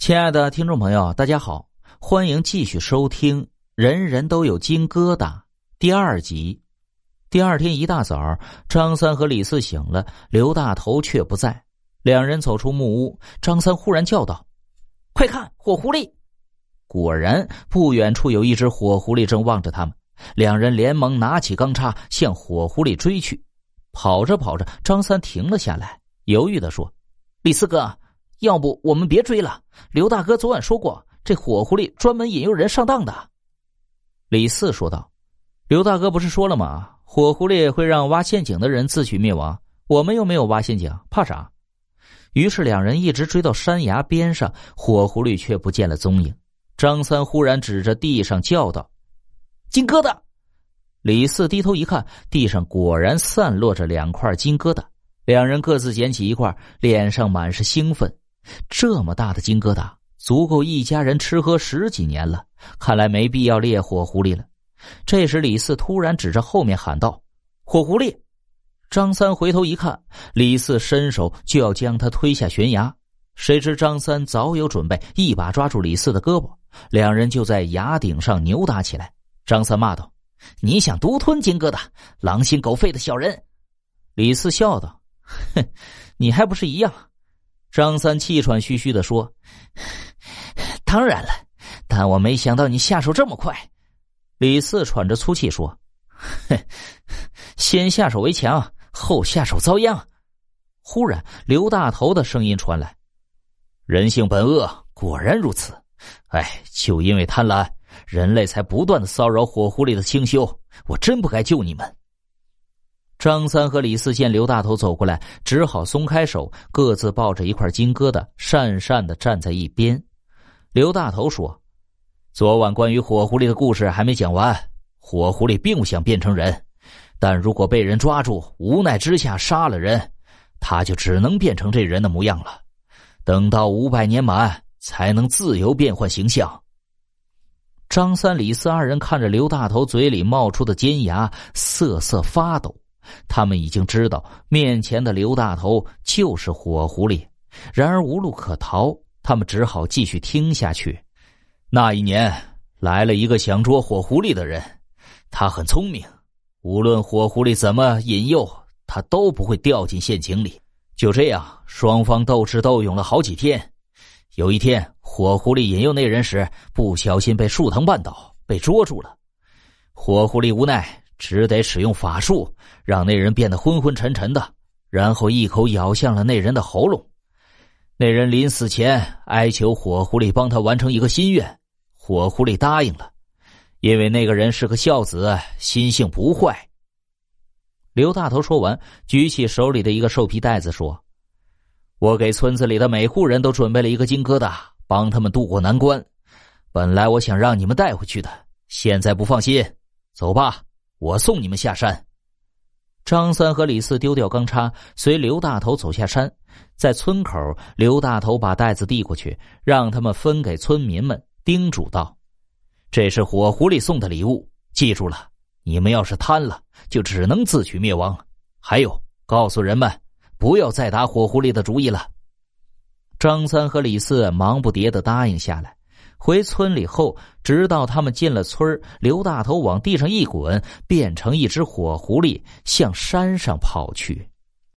亲爱的听众朋友，大家好，欢迎继续收听《人人都有金疙瘩》第二集。第二天一大早，张三和李四醒了，刘大头却不在。两人走出木屋，张三忽然叫道：“快看，火狐狸！”果然，不远处有一只火狐狸正望着他们。两人连忙拿起钢叉向火狐狸追去。跑着跑着，张三停了下来，犹豫的说：“李四哥。”要不我们别追了。刘大哥昨晚说过，这火狐狸专门引诱人上当的。李四说道：“刘大哥不是说了吗？火狐狸会让挖陷阱的人自取灭亡。我们又没有挖陷阱，怕啥？”于是两人一直追到山崖边上，火狐狸却不见了踪影。张三忽然指着地上叫道：“金疙瘩！”李四低头一看，地上果然散落着两块金疙瘩。两人各自捡起一块，脸上满是兴奋。这么大的金疙瘩，足够一家人吃喝十几年了。看来没必要猎火狐狸了。这时，李四突然指着后面喊道：“火狐狸！”张三回头一看，李四伸手就要将他推下悬崖。谁知张三早有准备，一把抓住李四的胳膊，两人就在崖顶上扭打起来。张三骂道：“你想独吞金疙瘩，狼心狗肺的小人！”李四笑道：“哼，你还不是一样。”张三气喘吁吁的说：“当然了，但我没想到你下手这么快。”李四喘着粗气说：“哼，先下手为强，后下手遭殃。”忽然，刘大头的声音传来：“人性本恶，果然如此。哎，就因为贪婪，人类才不断的骚扰火狐狸的清修。我真不该救你们。”张三和李四见刘大头走过来，只好松开手，各自抱着一块金疙瘩，讪讪的站在一边。刘大头说：“昨晚关于火狐狸的故事还没讲完。火狐狸并不想变成人，但如果被人抓住，无奈之下杀了人，他就只能变成这人的模样了。等到五百年满，才能自由变换形象。”张三、李四二人看着刘大头嘴里冒出的尖牙，瑟瑟发抖。他们已经知道面前的刘大头就是火狐狸，然而无路可逃，他们只好继续听下去。那一年来了一个想捉火狐狸的人，他很聪明，无论火狐狸怎么引诱，他都不会掉进陷阱里。就这样，双方斗智斗勇了好几天。有一天，火狐狸引诱那人时，不小心被树藤绊倒，被捉住了。火狐狸无奈。只得使用法术，让那人变得昏昏沉沉的，然后一口咬向了那人的喉咙。那人临死前哀求火狐狸帮他完成一个心愿，火狐狸答应了，因为那个人是个孝子，心性不坏。刘大头说完，举起手里的一个兽皮袋子说：“我给村子里的每户人都准备了一个金疙瘩，帮他们渡过难关。本来我想让你们带回去的，现在不放心，走吧。”我送你们下山。张三和李四丢掉钢叉，随刘大头走下山。在村口，刘大头把袋子递过去，让他们分给村民们，叮嘱道：“这是火狐狸送的礼物，记住了，你们要是贪了，就只能自取灭亡。还有，告诉人们，不要再打火狐狸的主意了。”张三和李四忙不迭的答应下来。回村里后，直到他们进了村刘大头往地上一滚，变成一只火狐狸，向山上跑去。